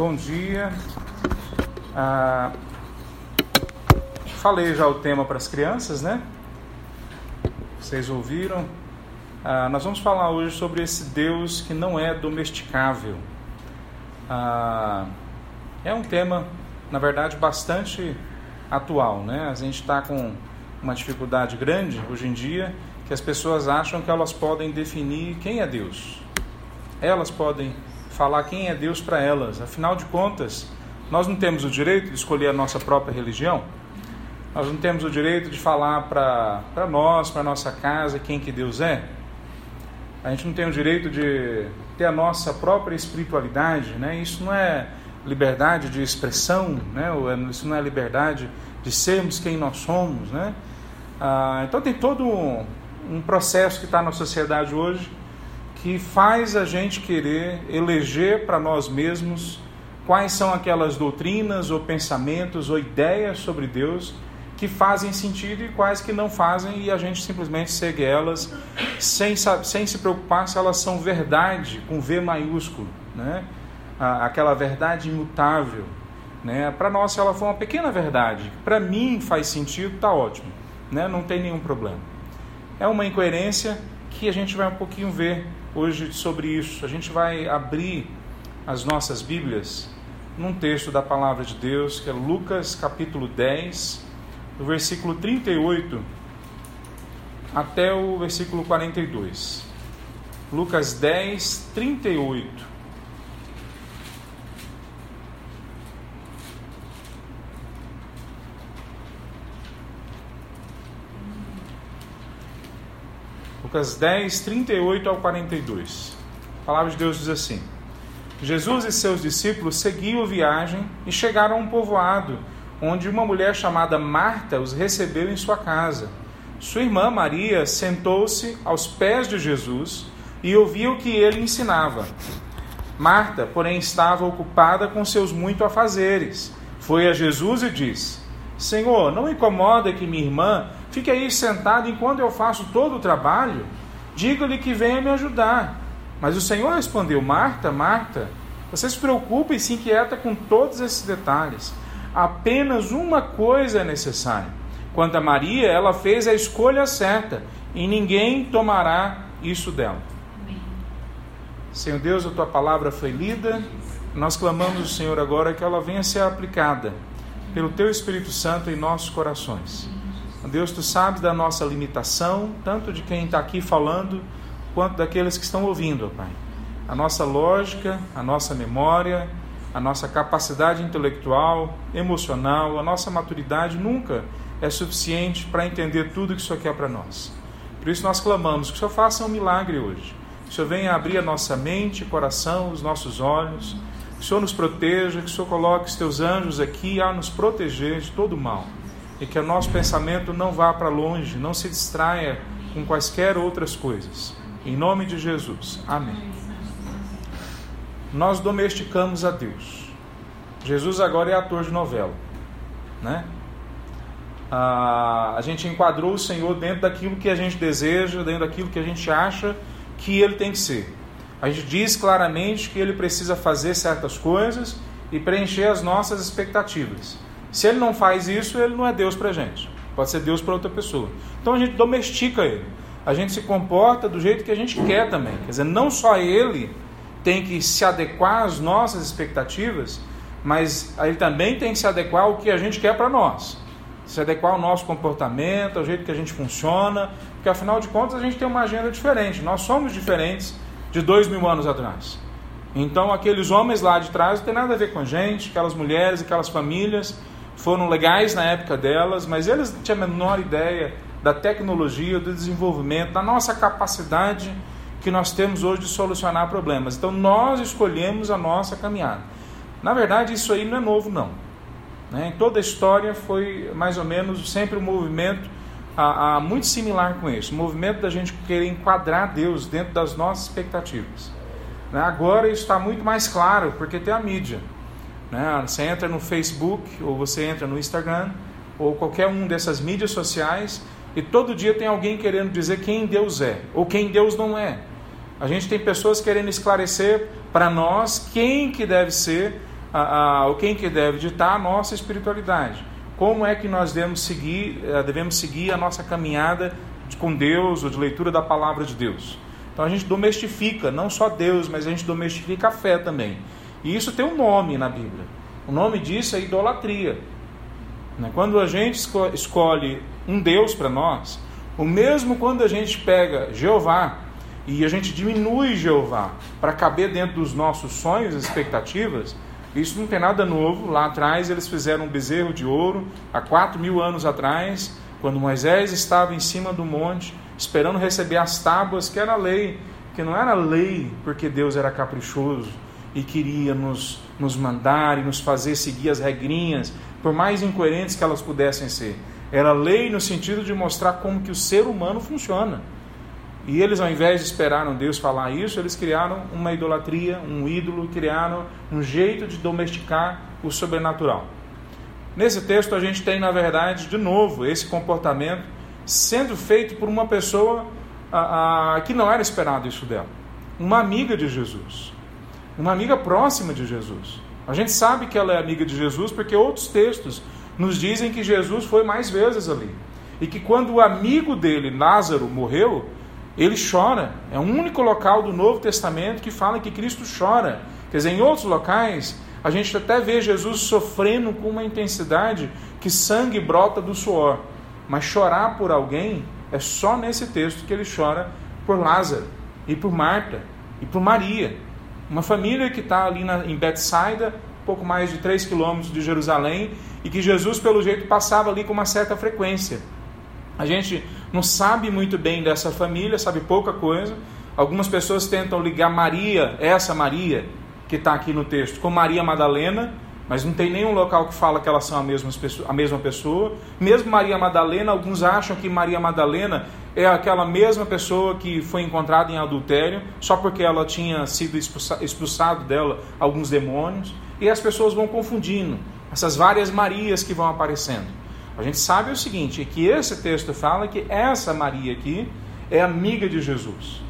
Bom dia. Ah, falei já o tema para as crianças, né? Vocês ouviram? Ah, nós vamos falar hoje sobre esse Deus que não é domesticável. Ah, é um tema, na verdade, bastante atual, né? A gente está com uma dificuldade grande hoje em dia que as pessoas acham que elas podem definir quem é Deus. Elas podem falar quem é Deus para elas. Afinal de contas, nós não temos o direito de escolher a nossa própria religião. Nós não temos o direito de falar para nós, para nossa casa, quem que Deus é. A gente não tem o direito de ter a nossa própria espiritualidade, né? Isso não é liberdade de expressão, né? É, isso não é liberdade de sermos quem nós somos, né? Ah, então tem todo um, um processo que está na sociedade hoje que faz a gente querer eleger para nós mesmos quais são aquelas doutrinas ou pensamentos ou ideias sobre Deus que fazem sentido e quais que não fazem e a gente simplesmente segue elas sem, sem se preocupar se elas são verdade com V maiúsculo, né? aquela verdade imutável. Né? Para nós, se ela for uma pequena verdade, para mim faz sentido, está ótimo, né? não tem nenhum problema. É uma incoerência que a gente vai um pouquinho ver hoje sobre isso. A gente vai abrir as nossas Bíblias num texto da palavra de Deus, que é Lucas capítulo 10, do versículo 38 até o versículo 42. Lucas 10, 38. Lucas 10, 38 ao 42. A palavra de Deus diz assim: Jesus e seus discípulos seguiam viagem e chegaram a um povoado, onde uma mulher chamada Marta os recebeu em sua casa. Sua irmã Maria sentou-se aos pés de Jesus e ouvia o que ele ensinava. Marta, porém, estava ocupada com seus muitos afazeres. Foi a Jesus e disse: Senhor, não incomoda que minha irmã fique aí sentada enquanto eu faço todo o trabalho? Diga-lhe que venha me ajudar. Mas o Senhor respondeu: Marta, Marta, você se preocupa e se inquieta com todos esses detalhes. Apenas uma coisa é necessária. Quanto a Maria, ela fez a escolha certa e ninguém tomará isso dela. Senhor Deus, a tua palavra foi lida. Nós clamamos ao Senhor agora que ela venha ser aplicada pelo Teu Espírito Santo em nossos corações. Deus, Tu sabes da nossa limitação, tanto de quem está aqui falando, quanto daqueles que estão ouvindo, Pai. A nossa lógica, a nossa memória, a nossa capacidade intelectual, emocional, a nossa maturidade nunca é suficiente para entender tudo que o Senhor quer para nós. Por isso nós clamamos que o Senhor faça um milagre hoje. Que o Senhor venha abrir a nossa mente, coração, os nossos olhos que o Senhor nos proteja, que o Senhor coloque os teus anjos aqui a nos proteger de todo mal. E que o nosso pensamento não vá para longe, não se distraia com quaisquer outras coisas. Em nome de Jesus. Amém. Nós domesticamos a Deus. Jesus agora é ator de novela, né? Ah, a gente enquadrou o Senhor dentro daquilo que a gente deseja, dentro daquilo que a gente acha que ele tem que ser. A gente diz claramente que ele precisa fazer certas coisas e preencher as nossas expectativas. Se ele não faz isso, ele não é Deus para a gente. Pode ser Deus para outra pessoa. Então a gente domestica ele. A gente se comporta do jeito que a gente quer também. Quer dizer, não só ele tem que se adequar às nossas expectativas, mas ele também tem que se adequar ao que a gente quer para nós. Se adequar ao nosso comportamento, ao jeito que a gente funciona, porque afinal de contas a gente tem uma agenda diferente. Nós somos diferentes de dois mil anos atrás. Então, aqueles homens lá de trás não tem nada a ver com a gente, aquelas mulheres, aquelas famílias foram legais na época delas, mas eles não tinham a menor ideia da tecnologia, do desenvolvimento, da nossa capacidade que nós temos hoje de solucionar problemas. Então, nós escolhemos a nossa caminhada. Na verdade, isso aí não é novo, não. Né? Toda a história foi mais ou menos sempre um movimento a, a, muito similar com isso. O movimento da gente querer enquadrar Deus dentro das nossas expectativas. Né? Agora isso está muito mais claro, porque tem a mídia. Né? Você entra no Facebook, ou você entra no Instagram, ou qualquer um dessas mídias sociais, e todo dia tem alguém querendo dizer quem Deus é, ou quem Deus não é. A gente tem pessoas querendo esclarecer para nós quem que deve ser a, a, quem que deve ditar a nossa espiritualidade. Como é que nós devemos seguir, eh, devemos seguir a nossa caminhada com Deus ou de leitura da palavra de Deus. Então a gente domestifica não só Deus, mas a gente domestifica a fé também. E isso tem um nome na Bíblia. O nome disso é idolatria. Né? Quando a gente escolhe um Deus para nós, o mesmo quando a gente pega Jeová e a gente diminui Jeová para caber dentro dos nossos sonhos e expectativas, isso não tem nada novo. Lá atrás eles fizeram um bezerro de ouro, há quatro mil anos atrás, quando Moisés estava em cima do monte, esperando receber as tábuas, que era lei, que não era lei porque Deus era caprichoso e queria nos, nos mandar e nos fazer seguir as regrinhas, por mais incoerentes que elas pudessem ser. Era lei no sentido de mostrar como que o ser humano funciona. E eles, ao invés de esperar Deus falar isso, eles criaram uma idolatria, um ídolo, criaram um jeito de domesticar o sobrenatural. Nesse texto a gente tem, na verdade, de novo, esse comportamento sendo feito por uma pessoa a, a, que não era esperado isso dela. Uma amiga de Jesus. Uma amiga próxima de Jesus. A gente sabe que ela é amiga de Jesus porque outros textos nos dizem que Jesus foi mais vezes ali. E que quando o amigo dele, Lázaro, morreu, ele chora. É o único local do Novo Testamento que fala que Cristo chora. Quer dizer, em outros locais, a gente até vê Jesus sofrendo com uma intensidade que sangue brota do suor. Mas chorar por alguém é só nesse texto que ele chora por Lázaro, e por Marta, e por Maria. Uma família que está ali na, em Betsaida, pouco mais de 3 quilômetros de Jerusalém, e que Jesus, pelo jeito, passava ali com uma certa frequência. A gente não sabe muito bem dessa família, sabe pouca coisa. Algumas pessoas tentam ligar Maria, essa Maria, que está aqui no texto, com Maria Madalena, mas não tem nenhum local que fala que elas são a mesma, a mesma pessoa. Mesmo Maria Madalena, alguns acham que Maria Madalena é aquela mesma pessoa que foi encontrada em adultério, só porque ela tinha sido expulsado dela alguns demônios. E as pessoas vão confundindo essas várias Marias que vão aparecendo. A gente sabe o seguinte, é que esse texto fala que essa Maria aqui é amiga de Jesus.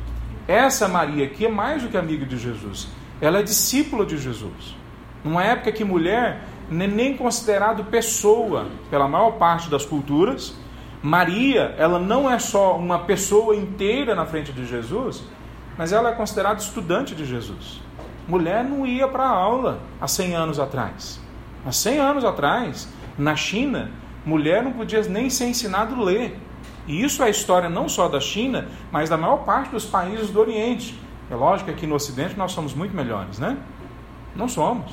Essa Maria aqui é mais do que amiga de Jesus. Ela é discípula de Jesus. Numa época que mulher é nem considerado pessoa pela maior parte das culturas, Maria, ela não é só uma pessoa inteira na frente de Jesus, mas ela é considerada estudante de Jesus. Mulher não ia para aula há 100 anos atrás. Há 100 anos atrás, na China, mulher não podia nem ser ensinado a ler. E isso é a história não só da China, mas da maior parte dos países do Oriente. É lógico que aqui no Ocidente nós somos muito melhores, né? Não somos.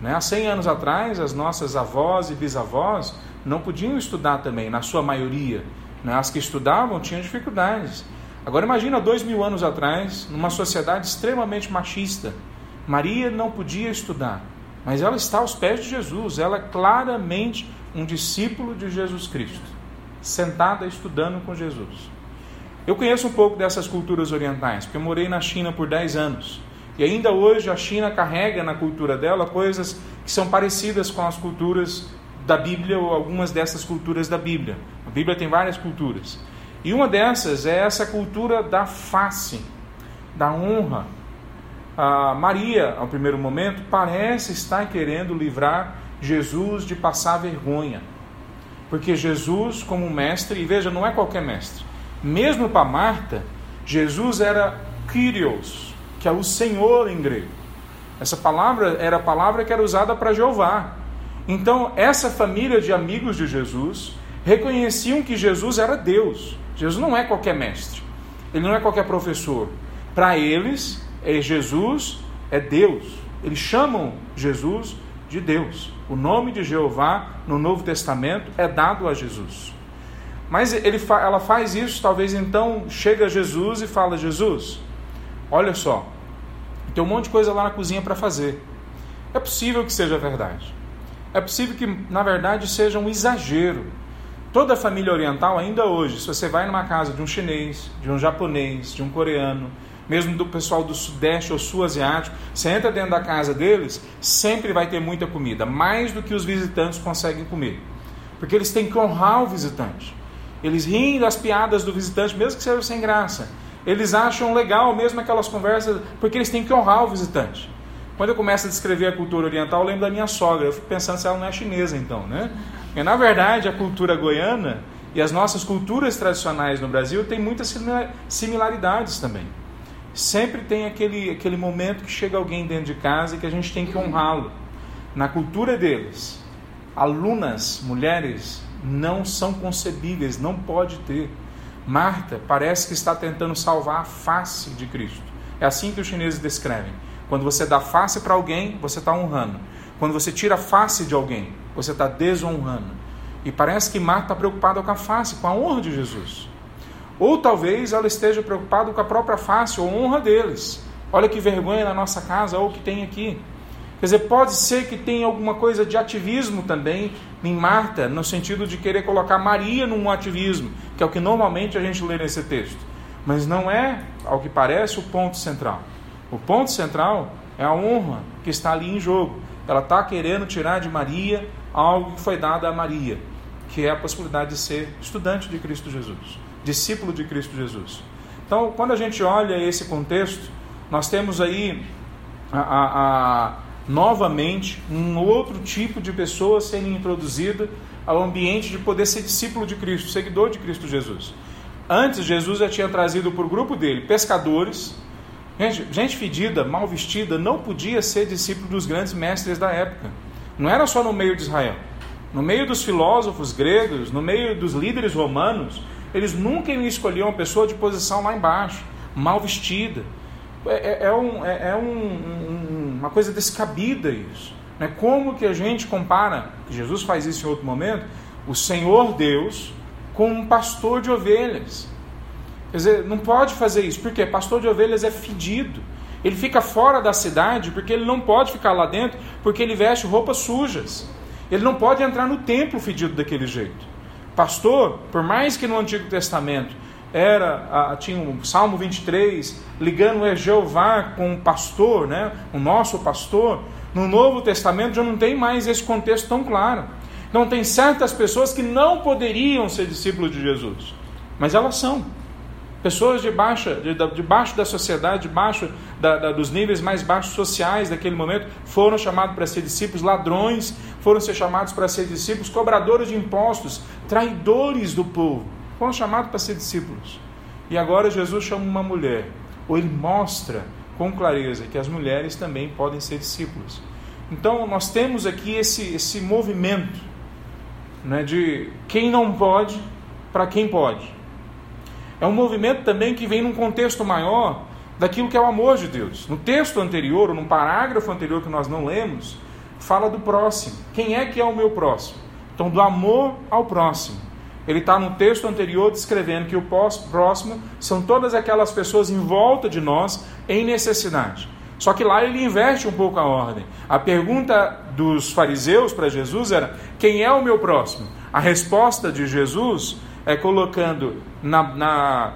Né? Há 100 anos atrás, as nossas avós e bisavós não podiam estudar também, na sua maioria. Né? As que estudavam tinham dificuldades. Agora imagina dois mil anos atrás, numa sociedade extremamente machista. Maria não podia estudar, mas ela está aos pés de Jesus. Ela é claramente um discípulo de Jesus Cristo, sentada estudando com Jesus. Eu conheço um pouco dessas culturas orientais, porque eu morei na China por 10 anos. E ainda hoje a China carrega na cultura dela coisas que são parecidas com as culturas da Bíblia ou algumas dessas culturas da Bíblia. A Bíblia tem várias culturas. E uma dessas é essa cultura da face, da honra. A Maria, ao primeiro momento, parece estar querendo livrar Jesus de passar vergonha. Porque Jesus, como mestre, e veja, não é qualquer mestre, mesmo para Marta, Jesus era Kyrios, que é o Senhor em grego. Essa palavra era a palavra que era usada para Jeová. Então, essa família de amigos de Jesus reconheciam que Jesus era Deus. Jesus não é qualquer mestre, ele não é qualquer professor. Para eles, é Jesus é Deus. Eles chamam Jesus de Deus. O nome de Jeová no Novo Testamento é dado a Jesus. Mas ele, ela faz isso, talvez então chega Jesus e fala: Jesus, olha só, tem um monte de coisa lá na cozinha para fazer. É possível que seja verdade. É possível que, na verdade, seja um exagero. Toda a família oriental, ainda hoje, se você vai numa casa de um chinês, de um japonês, de um coreano, mesmo do pessoal do sudeste ou sul asiático, você entra dentro da casa deles, sempre vai ter muita comida, mais do que os visitantes conseguem comer. Porque eles têm que honrar o visitante. Eles riem das piadas do visitante, mesmo que seja sem graça. Eles acham legal mesmo aquelas conversas, porque eles têm que honrar o visitante. Quando eu começo a descrever a cultura oriental, eu lembro da minha sogra. Eu fico pensando se ela não é chinesa, então, né? Porque, na verdade, a cultura goiana e as nossas culturas tradicionais no Brasil têm muitas similaridades também. Sempre tem aquele, aquele momento que chega alguém dentro de casa e que a gente tem que honrá-lo. Na cultura deles, alunas, mulheres, não são concebíveis, não pode ter. Marta parece que está tentando salvar a face de Cristo. É assim que os chineses descrevem. Quando você dá face para alguém, você está honrando. Quando você tira a face de alguém, você está desonrando. E parece que Marta está preocupada com a face, com a honra de Jesus. Ou talvez ela esteja preocupada com a própria face ou honra deles. Olha que vergonha na nossa casa, ou o que tem aqui. Quer dizer, pode ser que tenha alguma coisa de ativismo também em Marta, no sentido de querer colocar Maria num ativismo, que é o que normalmente a gente lê nesse texto. Mas não é, ao que parece, o ponto central. O ponto central é a honra que está ali em jogo. Ela está querendo tirar de Maria algo que foi dado a Maria, que é a possibilidade de ser estudante de Cristo Jesus, discípulo de Cristo Jesus. Então, quando a gente olha esse contexto, nós temos aí a, a, a, novamente um outro tipo de pessoa sendo introduzida ao ambiente de poder ser discípulo de Cristo, seguidor de Cristo Jesus. Antes, Jesus já tinha trazido para o grupo dele pescadores, Gente, gente fedida, mal vestida, não podia ser discípulo dos grandes mestres da época. Não era só no meio de Israel. No meio dos filósofos gregos, no meio dos líderes romanos, eles nunca escolhiam uma pessoa de posição lá embaixo, mal vestida. É, é, é um, é, é um, um, uma coisa descabida isso. Né? Como que a gente compara, Jesus faz isso em outro momento, o Senhor Deus com um pastor de ovelhas. Quer dizer, não pode fazer isso. Por quê? Pastor de ovelhas é fedido. Ele fica fora da cidade porque ele não pode ficar lá dentro porque ele veste roupas sujas. Ele não pode entrar no templo fedido daquele jeito. Pastor, por mais que no Antigo Testamento era tinha um Salmo 23 ligando o Jeová com o pastor, né? O nosso pastor. No Novo Testamento já não tem mais esse contexto tão claro. Então tem certas pessoas que não poderiam ser discípulos de Jesus, mas elas são. Pessoas de, baixa, de, de da sociedade, debaixo da, da, dos níveis mais baixos sociais daquele momento, foram chamados para ser discípulos, ladrões foram ser chamados para ser discípulos, cobradores de impostos, traidores do povo, foram chamados para ser discípulos. E agora Jesus chama uma mulher, ou ele mostra com clareza que as mulheres também podem ser discípulos. Então nós temos aqui esse, esse movimento né, de quem não pode para quem pode. É um movimento também que vem num contexto maior daquilo que é o amor de Deus. No texto anterior, ou num parágrafo anterior que nós não lemos, fala do próximo. Quem é que é o meu próximo? Então, do amor ao próximo. Ele está no texto anterior descrevendo que o próximo são todas aquelas pessoas em volta de nós em necessidade. Só que lá ele inverte um pouco a ordem. A pergunta dos fariseus para Jesus era: quem é o meu próximo? A resposta de Jesus é colocando na, na,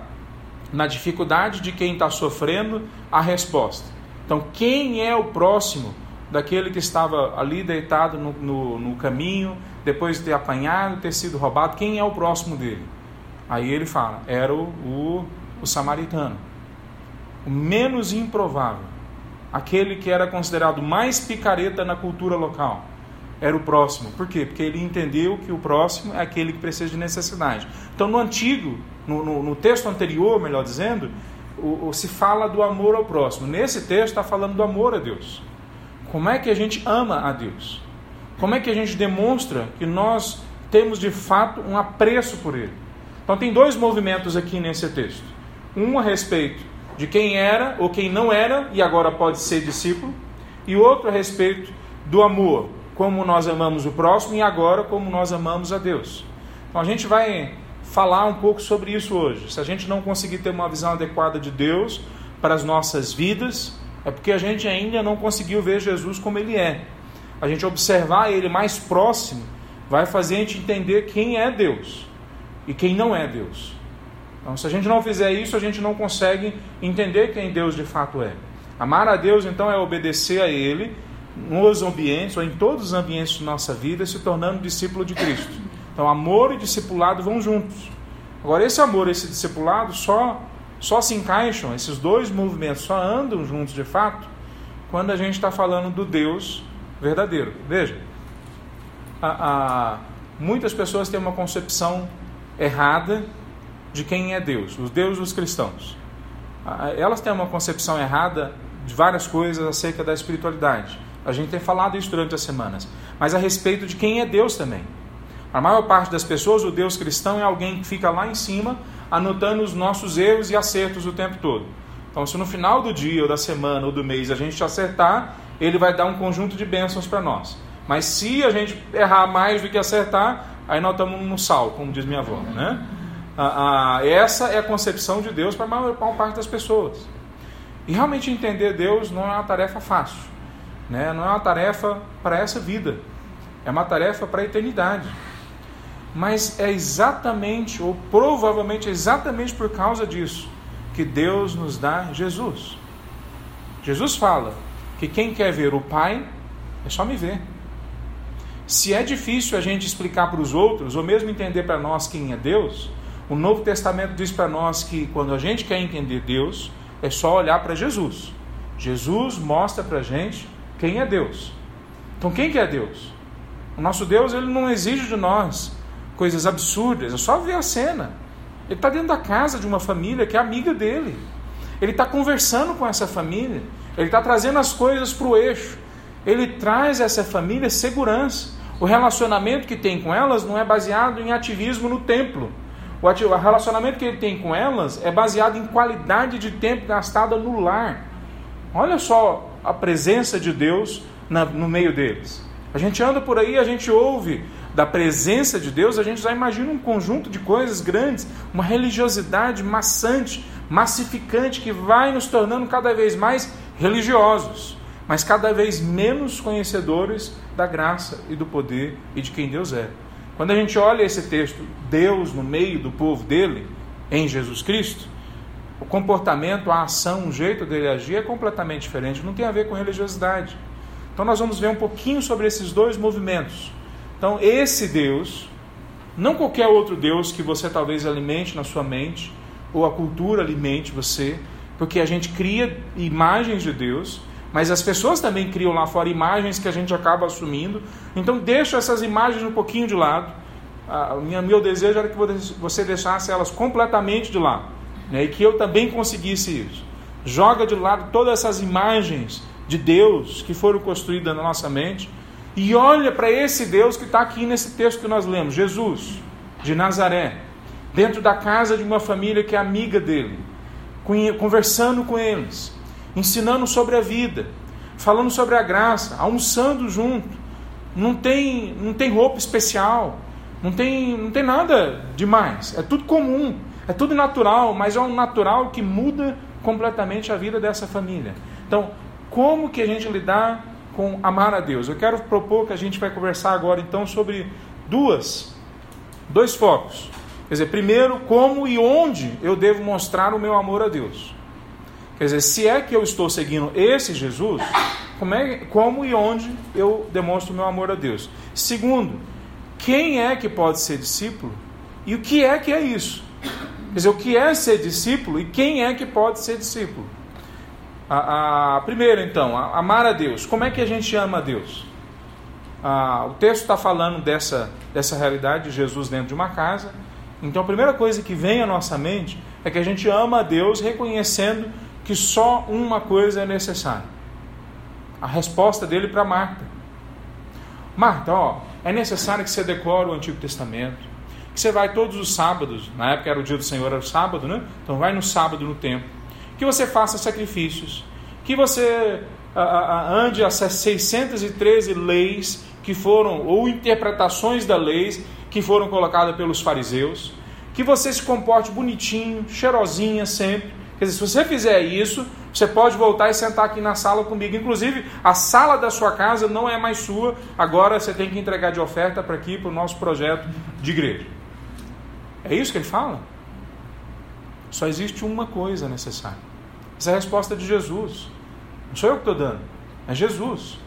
na dificuldade de quem está sofrendo a resposta. Então, quem é o próximo daquele que estava ali deitado no, no, no caminho, depois de ter apanhado, ter sido roubado? Quem é o próximo dele? Aí ele fala: era o, o, o samaritano, o menos improvável, aquele que era considerado mais picareta na cultura local era o próximo. Por quê? Porque ele entendeu que o próximo é aquele que precisa de necessidade. Então, no antigo, no, no, no texto anterior, melhor dizendo, o, o, se fala do amor ao próximo. Nesse texto está falando do amor a Deus. Como é que a gente ama a Deus? Como é que a gente demonstra que nós temos de fato um apreço por Ele? Então, tem dois movimentos aqui nesse texto. Um a respeito de quem era ou quem não era e agora pode ser discípulo, e outro a respeito do amor, como nós amamos o próximo e agora como nós amamos a Deus. Então a gente vai falar um pouco sobre isso hoje. Se a gente não conseguir ter uma visão adequada de Deus para as nossas vidas, é porque a gente ainda não conseguiu ver Jesus como ele é. A gente observar ele mais próximo vai fazer a gente entender quem é Deus e quem não é Deus. Então, se a gente não fizer isso, a gente não consegue entender quem Deus de fato é. Amar a Deus, então, é obedecer a Ele nos ambientes, ou em todos os ambientes de nossa vida, se tornando discípulo de Cristo. Então, amor e discipulado vão juntos. Agora, esse amor esse discipulado só, só se encaixam, esses dois movimentos só andam juntos de fato, quando a gente está falando do Deus verdadeiro. Veja, a, a, muitas pessoas têm uma concepção errada de quem é Deus, os deuses dos cristãos. Elas têm uma concepção errada de várias coisas acerca da espiritualidade. A gente tem falado isso durante as semanas. Mas a respeito de quem é Deus também. A maior parte das pessoas, o Deus cristão é alguém que fica lá em cima anotando os nossos erros e acertos o tempo todo. Então, se no final do dia, ou da semana, ou do mês a gente acertar, ele vai dar um conjunto de bênçãos para nós. Mas se a gente errar mais do que acertar, aí nós estamos no sal, como diz minha avó. Né? Ah, ah, essa é a concepção de Deus para a maior parte das pessoas. E realmente entender Deus não é uma tarefa fácil. Né? Não é uma tarefa para essa vida. É uma tarefa para a eternidade. Mas é exatamente, ou provavelmente exatamente por causa disso, que Deus nos dá Jesus. Jesus fala que quem quer ver o Pai é só me ver. Se é difícil a gente explicar para os outros, ou mesmo entender para nós quem é Deus, o Novo Testamento diz para nós que quando a gente quer entender Deus, é só olhar para Jesus. Jesus mostra para a gente quem é Deus. Então, quem que é Deus? O nosso Deus ele não exige de nós coisas absurdas, é só ver a cena. Ele está dentro da casa de uma família que é amiga dele. Ele está conversando com essa família. Ele está trazendo as coisas para o eixo. Ele traz essa família segurança. O relacionamento que tem com elas não é baseado em ativismo no templo. O relacionamento que ele tem com elas é baseado em qualidade de tempo gastada no lar. Olha só a presença de Deus no meio deles. A gente anda por aí, a gente ouve da presença de Deus, a gente já imagina um conjunto de coisas grandes, uma religiosidade maçante, massificante, que vai nos tornando cada vez mais religiosos, mas cada vez menos conhecedores da graça e do poder e de quem Deus é. Quando a gente olha esse texto, Deus no meio do povo dele, em Jesus Cristo, o comportamento, a ação, o jeito dele agir é completamente diferente, não tem a ver com religiosidade. Então nós vamos ver um pouquinho sobre esses dois movimentos então, esse Deus, não qualquer outro Deus que você talvez alimente na sua mente, ou a cultura alimente você, porque a gente cria imagens de Deus, mas as pessoas também criam lá fora imagens que a gente acaba assumindo. Então, deixa essas imagens um pouquinho de lado. O meu desejo era que você deixasse elas completamente de lado, né? e que eu também conseguisse isso. Joga de lado todas essas imagens de Deus que foram construídas na nossa mente e olha para esse Deus que está aqui nesse texto que nós lemos, Jesus, de Nazaré, dentro da casa de uma família que é amiga dele, conversando com eles, ensinando sobre a vida, falando sobre a graça, almoçando junto. Não tem, não tem roupa especial, não tem, não tem nada demais. É tudo comum, é tudo natural, mas é um natural que muda completamente a vida dessa família. Então, como que a gente lidar com amar a Deus. Eu quero propor que a gente vai conversar agora então sobre duas, dois focos. Quer dizer, primeiro, como e onde eu devo mostrar o meu amor a Deus. Quer dizer, se é que eu estou seguindo esse Jesus, como, é, como e onde eu demonstro o meu amor a Deus. Segundo, quem é que pode ser discípulo e o que é que é isso? Quer dizer, o que é ser discípulo e quem é que pode ser discípulo? A, a, primeiro, então, a, amar a Deus. Como é que a gente ama a Deus? O texto está falando dessa, dessa realidade de Jesus dentro de uma casa. Então, a primeira coisa que vem à nossa mente é que a gente ama a Deus reconhecendo que só uma coisa é necessária. A resposta dele para Marta. Marta, ó, é necessário que você decore o Antigo Testamento, que você vai todos os sábados, na época era o dia do Senhor, era o sábado, né? Então vai no sábado no templo que você faça sacrifícios, que você a, a, ande as 613 leis que foram, ou interpretações da leis que foram colocadas pelos fariseus, que você se comporte bonitinho, cheirosinha sempre. Quer dizer, se você fizer isso, você pode voltar e sentar aqui na sala comigo. Inclusive, a sala da sua casa não é mais sua, agora você tem que entregar de oferta para aqui, para o nosso projeto de igreja. É isso que ele fala? Só existe uma coisa necessária. Essa é a resposta de Jesus. Não sou eu que estou dando, é Jesus.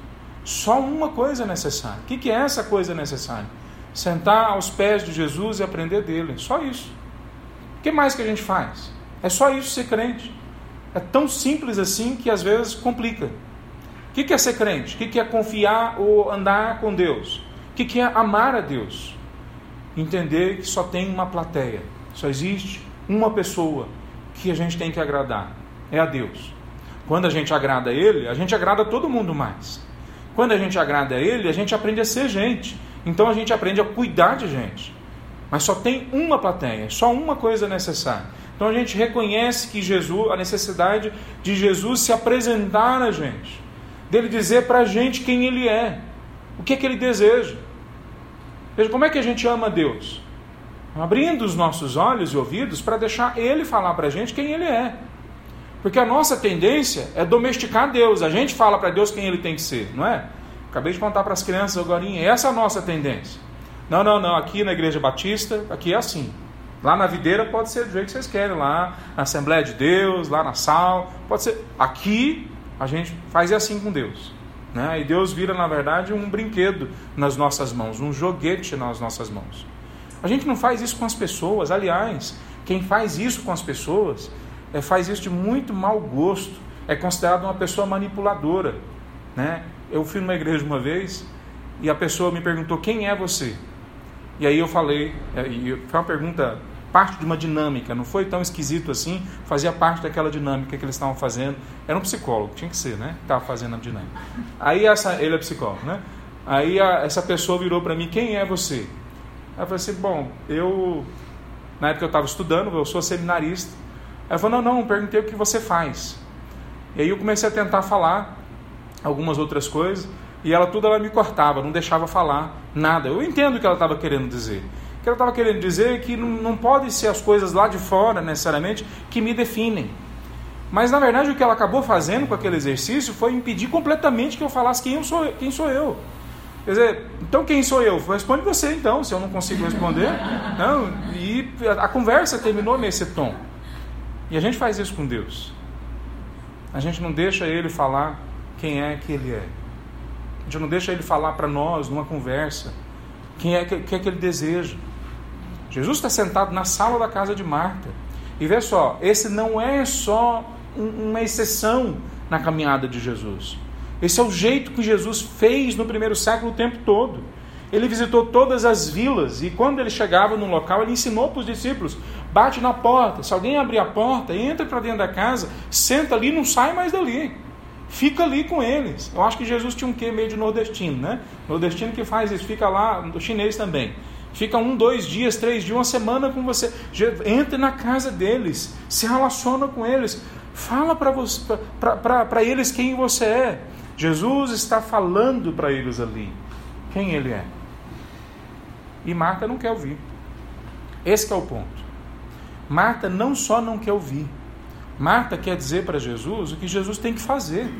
Só uma coisa é necessária. O que é essa coisa necessária? Sentar aos pés de Jesus e aprender dele. Só isso. O que mais que a gente faz? É só isso ser crente. É tão simples assim que às vezes complica. O que é ser crente? O que é confiar ou andar com Deus? O que é amar a Deus? Entender que só tem uma plateia, só existe uma pessoa que a gente tem que agradar: é a Deus. Quando a gente agrada a Ele, a gente agrada todo mundo mais. Quando a gente agrada a Ele, a gente aprende a ser gente. Então a gente aprende a cuidar de gente. Mas só tem uma plateia, só uma coisa necessária. Então a gente reconhece que Jesus, a necessidade de Jesus se apresentar a gente, dele dizer para a gente quem ele é, o que é que ele deseja. Veja como é que a gente ama Deus, abrindo os nossos olhos e ouvidos para deixar ele falar para a gente quem ele é. Porque a nossa tendência é domesticar Deus. A gente fala para Deus quem ele tem que ser, não é? Acabei de contar para as crianças agora, essa é a nossa tendência. Não, não, não, aqui na Igreja Batista, aqui é assim. Lá na videira pode ser do jeito que vocês querem, lá na Assembleia de Deus, lá na sal, pode ser. Aqui a gente faz assim com Deus. Né? E Deus vira, na verdade, um brinquedo nas nossas mãos, um joguete nas nossas mãos. A gente não faz isso com as pessoas, aliás, quem faz isso com as pessoas é, faz isso de muito mau gosto, é considerado uma pessoa manipuladora. Né? Eu fui numa igreja uma vez e a pessoa me perguntou: Quem é você? E aí eu falei, é, e foi uma pergunta, parte de uma dinâmica, não foi tão esquisito assim, fazia parte daquela dinâmica que eles estavam fazendo. Era um psicólogo, tinha que ser, né? Estava fazendo a dinâmica. Aí essa, ele é psicólogo, né? Aí a, essa pessoa virou para mim: Quem é você? Aí eu falei assim: Bom, eu, na época eu estava estudando, eu sou seminarista. Ela falou: Não, não, perguntei o que você faz. E aí eu comecei a tentar falar algumas outras coisas e ela tudo ela me cortava, não deixava falar nada. Eu entendo o que ela estava querendo dizer. O que ela estava querendo dizer é que não, não pode ser as coisas lá de fora necessariamente que me definem. Mas na verdade o que ela acabou fazendo com aquele exercício foi impedir completamente que eu falasse quem eu sou, quem sou eu. Quer dizer, então quem sou eu? Responde você então, se eu não consigo responder. Não, e a conversa terminou nesse tom. E a gente faz isso com Deus. A gente não deixa Ele falar quem é que Ele é. A gente não deixa Ele falar para nós numa conversa quem é que, é que Ele deseja. Jesus está sentado na sala da casa de Marta. E vê só, esse não é só uma exceção na caminhada de Jesus. Esse é o jeito que Jesus fez no primeiro século o tempo todo. Ele visitou todas as vilas e quando ele chegava no local, ele ensinou para os discípulos: bate na porta, se alguém abrir a porta, entra para dentro da casa, senta ali, não sai mais dali. Fica ali com eles. Eu acho que Jesus tinha um quê meio de nordestino, né? Nordestino que faz isso, fica lá, o chinês também. Fica um, dois dias, três dias, uma semana com você. Entra na casa deles, se relaciona com eles, fala para eles quem você é. Jesus está falando para eles ali quem ele é. E Marta não quer ouvir. Esse é o ponto. Marta não só não quer ouvir, Marta quer dizer para Jesus o que Jesus tem que fazer.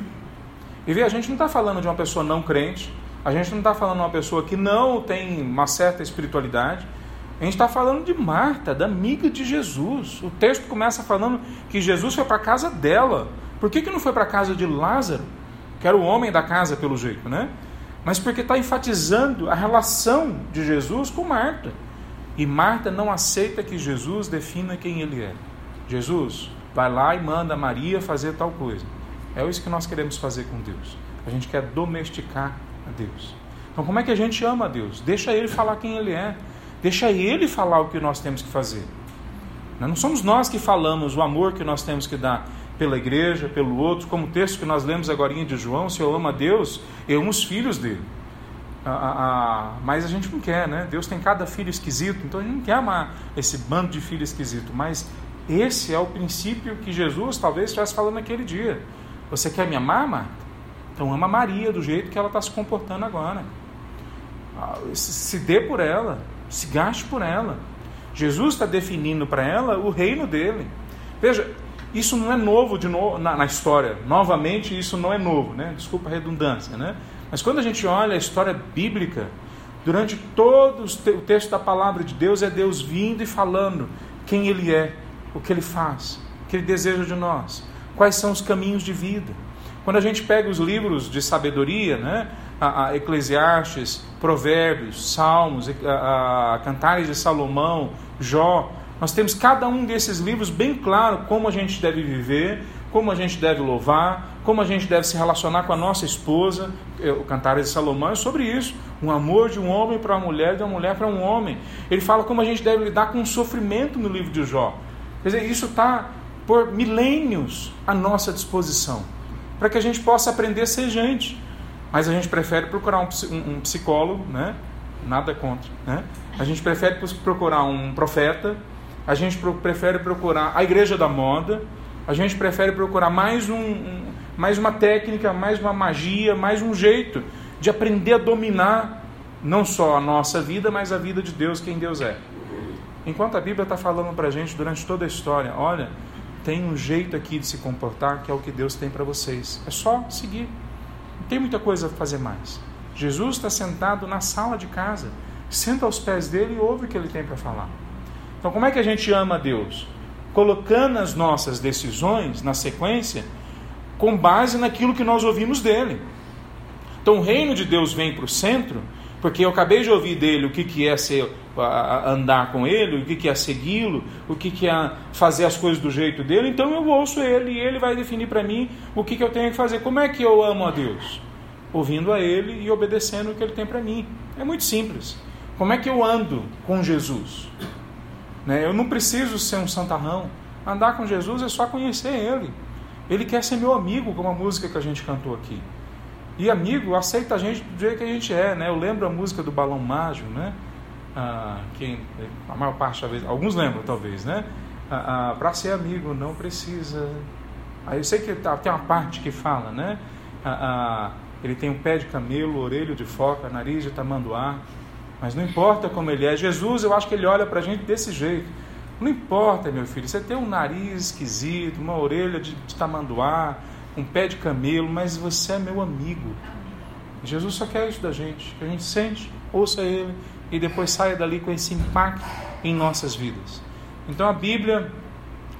E vê, a gente não está falando de uma pessoa não crente, a gente não está falando de uma pessoa que não tem uma certa espiritualidade, a gente está falando de Marta, da amiga de Jesus. O texto começa falando que Jesus foi para a casa dela. Por que, que não foi para a casa de Lázaro? Que era o homem da casa, pelo jeito, né? Mas porque está enfatizando a relação de Jesus com Marta. E Marta não aceita que Jesus defina quem ele é. Jesus, vai lá e manda Maria fazer tal coisa. É isso que nós queremos fazer com Deus. A gente quer domesticar a Deus. Então, como é que a gente ama a Deus? Deixa Ele falar quem Ele é. Deixa Ele falar o que nós temos que fazer. Não somos nós que falamos o amor que nós temos que dar pela igreja, pelo outro, como o texto que nós lemos agora de João, se eu amo a Deus, eu amo os filhos dele. Ah, ah, ah, mas a gente não quer, né? Deus tem cada filho esquisito, então a gente não quer amar esse bando de filho esquisito, mas esse é o princípio que Jesus talvez estivesse falando naquele dia. Você quer me amar, Marta? Então ama Maria do jeito que ela está se comportando agora. Se dê por ela, se gaste por ela. Jesus está definindo para ela o reino dele. Veja, isso não é novo de novo na, na, história. Novamente, isso não é novo, né? Desculpa a redundância, né? Mas quando a gente olha a história bíblica, durante todo o texto da palavra de Deus é Deus vindo e falando quem Ele é, o que Ele faz, o que Ele deseja de nós, quais são os caminhos de vida. Quando a gente pega os livros de sabedoria, né? A, a Eclesiastes, Provérbios, Salmos, a Cantares de Salomão, Jó, nós temos cada um desses livros bem claro como a gente deve viver, como a gente deve louvar, como a gente deve se relacionar com a nossa esposa. O Cantares de Salomão é sobre isso. Um amor de um homem para uma mulher, de uma mulher para um homem. Ele fala como a gente deve lidar com o sofrimento no livro de Jó. Quer dizer, isso está por milênios à nossa disposição, para que a gente possa aprender a ser gente. Mas a gente prefere procurar um, um, um psicólogo, né? nada contra. Né? A gente prefere procurar um profeta, a gente prefere procurar a igreja da moda, a gente prefere procurar mais, um, um, mais uma técnica, mais uma magia, mais um jeito de aprender a dominar não só a nossa vida, mas a vida de Deus, quem Deus é. Enquanto a Bíblia está falando para a gente durante toda a história, olha, tem um jeito aqui de se comportar que é o que Deus tem para vocês. É só seguir. Não tem muita coisa a fazer mais. Jesus está sentado na sala de casa, senta aos pés dele e ouve o que ele tem para falar. Então, como é que a gente ama a Deus? Colocando as nossas decisões na sequência com base naquilo que nós ouvimos dele. Então, o reino de Deus vem para o centro, porque eu acabei de ouvir dele o que, que é ser, andar com ele, o que, que é segui-lo, o que, que é fazer as coisas do jeito dele, então eu ouço ele e ele vai definir para mim o que, que eu tenho que fazer. Como é que eu amo a Deus? ouvindo a Ele e obedecendo o que Ele tem para mim. É muito simples. Como é que eu ando com Jesus? Né? Eu não preciso ser um santarrão. Andar com Jesus é só conhecer Ele. Ele quer ser meu amigo, como a música que a gente cantou aqui. E amigo aceita a gente do jeito que a gente é, né? Eu lembro a música do Balão Mágico, né? Ah, quem, a maior parte da vez, alguns lembram talvez, né? Ah, ah, Para ser amigo não precisa. Aí eu sei que tá, tem uma parte que fala, né? Ah, ah ele tem um pé de camelo, orelho de foca, nariz de tamanduá. Mas não importa como ele é. Jesus, eu acho que ele olha para a gente desse jeito. Não importa, meu filho, você tem um nariz esquisito, uma orelha de, de tamanduá, um pé de camelo, mas você é meu amigo. Jesus só quer isso da gente, que a gente sente, ouça ele e depois saia dali com esse impacto em nossas vidas. Então a Bíblia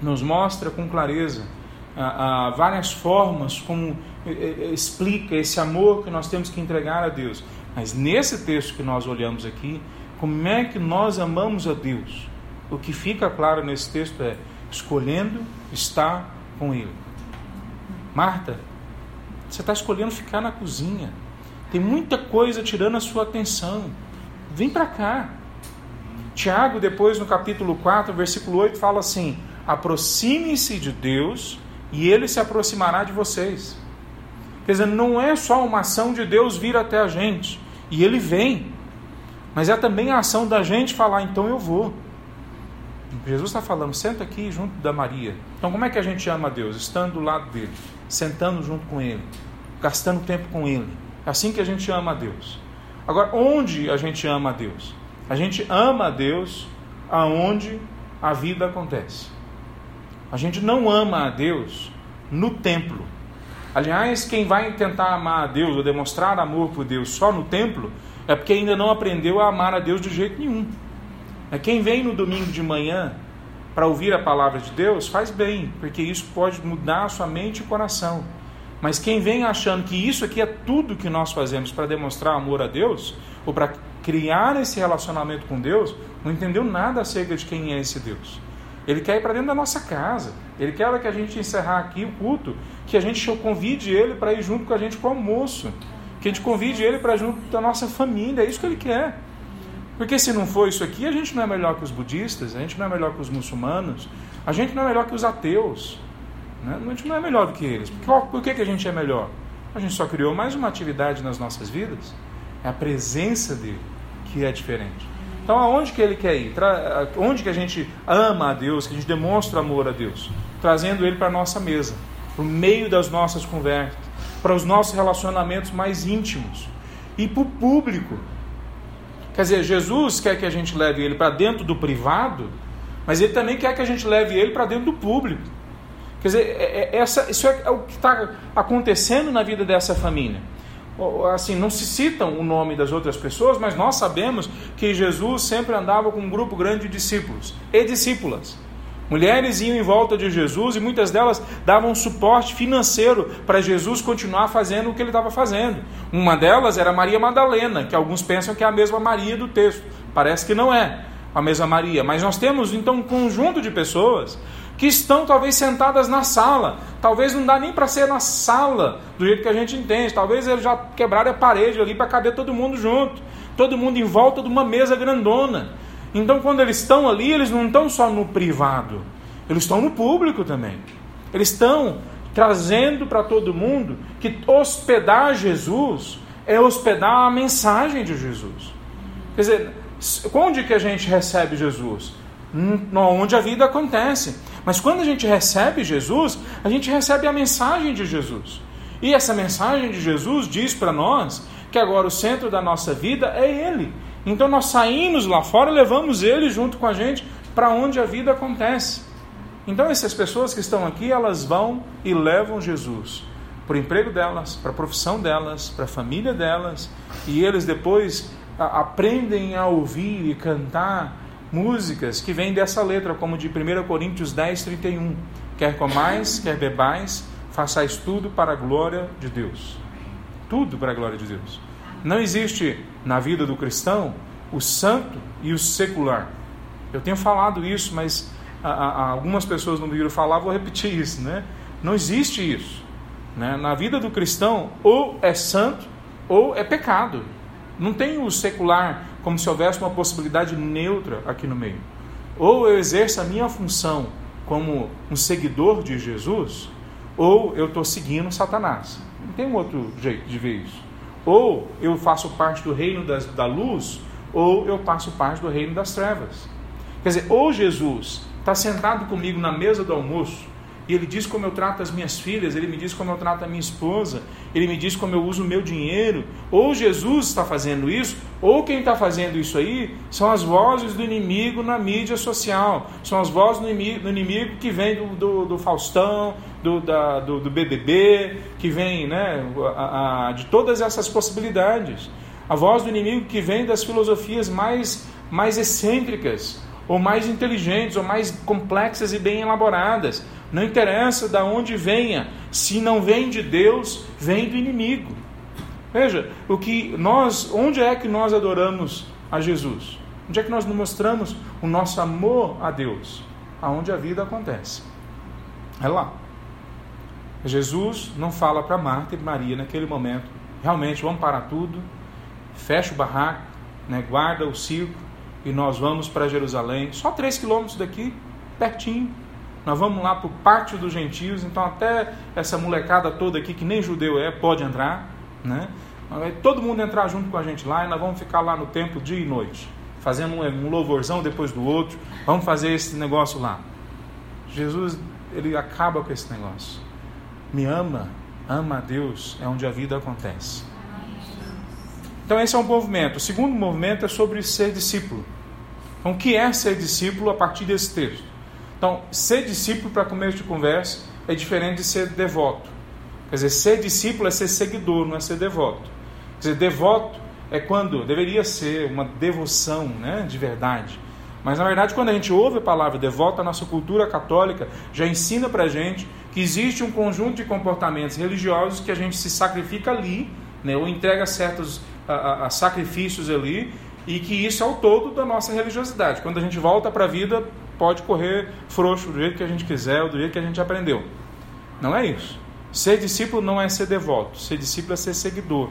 nos mostra com clareza ah, ah, várias formas como eh, eh, explica esse amor que nós temos que entregar a Deus. Mas nesse texto que nós olhamos aqui, como é que nós amamos a Deus? O que fica claro nesse texto é escolhendo estar com Ele. Marta, você está escolhendo ficar na cozinha. Tem muita coisa tirando a sua atenção. Vem para cá. Tiago, depois no capítulo 4, versículo 8, fala assim: aproxime-se de Deus e ele se aproximará de vocês. Quer dizer, não é só uma ação de Deus vir até a gente, e ele vem, mas é também a ação da gente falar, então eu vou. Jesus está falando, senta aqui junto da Maria. Então, como é que a gente ama a Deus? Estando do lado dele, sentando junto com ele, gastando tempo com ele. É assim que a gente ama a Deus. Agora, onde a gente ama a Deus? A gente ama a Deus aonde a vida acontece. A gente não ama a Deus no templo. Aliás, quem vai tentar amar a Deus ou demonstrar amor por Deus só no templo é porque ainda não aprendeu a amar a Deus de jeito nenhum. É quem vem no domingo de manhã para ouvir a palavra de Deus faz bem, porque isso pode mudar a sua mente e coração. Mas quem vem achando que isso aqui é tudo que nós fazemos para demonstrar amor a Deus, ou para criar esse relacionamento com Deus, não entendeu nada acerca de quem é esse Deus. Ele quer ir para dentro da nossa casa. Ele quer que a gente encerrar aqui o culto, que a gente convide ele para ir junto com a gente para o almoço. Que a gente convide ele para junto da nossa família. É isso que ele quer. Porque se não for isso aqui, a gente não é melhor que os budistas, a gente não é melhor que os muçulmanos, a gente não é melhor que os ateus. Né? A gente não é melhor do que eles. Por, por que, que a gente é melhor? A gente só criou mais uma atividade nas nossas vidas. É a presença dele que é diferente. Então, aonde que ele quer ir? Onde que a gente ama a Deus, que a gente demonstra amor a Deus? Trazendo ele para a nossa mesa, para o meio das nossas conversas, para os nossos relacionamentos mais íntimos e para o público. Quer dizer, Jesus quer que a gente leve ele para dentro do privado, mas ele também quer que a gente leve ele para dentro do público. Quer dizer, é, é, essa, isso é o que está acontecendo na vida dessa família assim, não se citam o nome das outras pessoas, mas nós sabemos que Jesus sempre andava com um grupo grande de discípulos e discípulas. Mulheres iam em volta de Jesus e muitas delas davam suporte financeiro para Jesus continuar fazendo o que ele estava fazendo. Uma delas era Maria Madalena, que alguns pensam que é a mesma Maria do texto. Parece que não é a mesma Maria, mas nós temos então um conjunto de pessoas que estão talvez sentadas na sala. Talvez não dá nem para ser na sala do jeito que a gente entende. Talvez eles já quebraram a parede ali para caber todo mundo junto, todo mundo em volta de uma mesa grandona. Então, quando eles estão ali, eles não estão só no privado, eles estão no público também. Eles estão trazendo para todo mundo que hospedar Jesus é hospedar a mensagem de Jesus. Quer dizer, onde que a gente recebe Jesus? Onde a vida acontece. Mas quando a gente recebe Jesus, a gente recebe a mensagem de Jesus. E essa mensagem de Jesus diz para nós que agora o centro da nossa vida é Ele. Então nós saímos lá fora e levamos Ele junto com a gente para onde a vida acontece. Então essas pessoas que estão aqui, elas vão e levam Jesus para o emprego delas, para a profissão delas, para a família delas, e eles depois aprendem a ouvir e cantar músicas que vêm dessa letra, como de 1 Coríntios 10, 31. Quer comais, quer bebais, façais tudo para a glória de Deus. Tudo para a glória de Deus. Não existe na vida do cristão o santo e o secular. Eu tenho falado isso, mas a, a, algumas pessoas não viram falar, vou repetir isso, né? Não existe isso. Né? Na vida do cristão, ou é santo ou é pecado. Não tem o secular como se houvesse uma possibilidade neutra aqui no meio. Ou eu exerço a minha função como um seguidor de Jesus, ou eu estou seguindo Satanás. Não tem um outro jeito de ver isso. Ou eu faço parte do reino das, da luz, ou eu faço parte do reino das trevas. Quer dizer, ou Jesus está sentado comigo na mesa do almoço e ele diz como eu trato as minhas filhas, ele me diz como eu trato a minha esposa, ele me diz como eu uso o meu dinheiro. Ou Jesus está fazendo isso, ou quem está fazendo isso aí são as vozes do inimigo na mídia social, são as vozes do inimigo, do inimigo que vem do, do, do Faustão, do, da, do, do, BBB, que vem né, a, a, de todas essas possibilidades. A voz do inimigo que vem das filosofias mais, mais excêntricas, ou mais inteligentes, ou mais complexas e bem elaboradas. Não interessa de onde venha, se não vem de Deus, vem do inimigo. Veja, o que nós, onde é que nós adoramos a Jesus? Onde é que nós mostramos o nosso amor a Deus? Aonde a vida acontece. É lá. Jesus não fala para Marta e Maria naquele momento, realmente vamos parar tudo, fecha o barraco, né, guarda o circo e nós vamos para Jerusalém, só três quilômetros daqui, pertinho. Nós vamos lá para o pátio dos gentios, então até essa molecada toda aqui, que nem judeu é, pode entrar, né? Todo mundo entrar junto com a gente lá e nós vamos ficar lá no templo dia e noite, fazendo um louvorzão depois do outro. Vamos fazer esse negócio lá. Jesus, ele acaba com esse negócio. Me ama, ama a Deus, é onde a vida acontece. Então esse é um movimento. O segundo movimento é sobre ser discípulo. Então o que é ser discípulo a partir desse texto? Então, ser discípulo, para começo de conversa, é diferente de ser devoto. Quer dizer, ser discípulo é ser seguidor, não é ser devoto. Quer dizer, devoto é quando deveria ser uma devoção né, de verdade. Mas na verdade, quando a gente ouve a palavra devoto, a nossa cultura católica já ensina para gente que existe um conjunto de comportamentos religiosos que a gente se sacrifica ali, né, ou entrega certos a, a, a sacrifícios ali, e que isso é o todo da nossa religiosidade. Quando a gente volta para a vida, pode correr frouxo do jeito que a gente quiser, do jeito que a gente aprendeu. Não é isso. Ser discípulo não é ser devoto, ser discípulo é ser seguidor.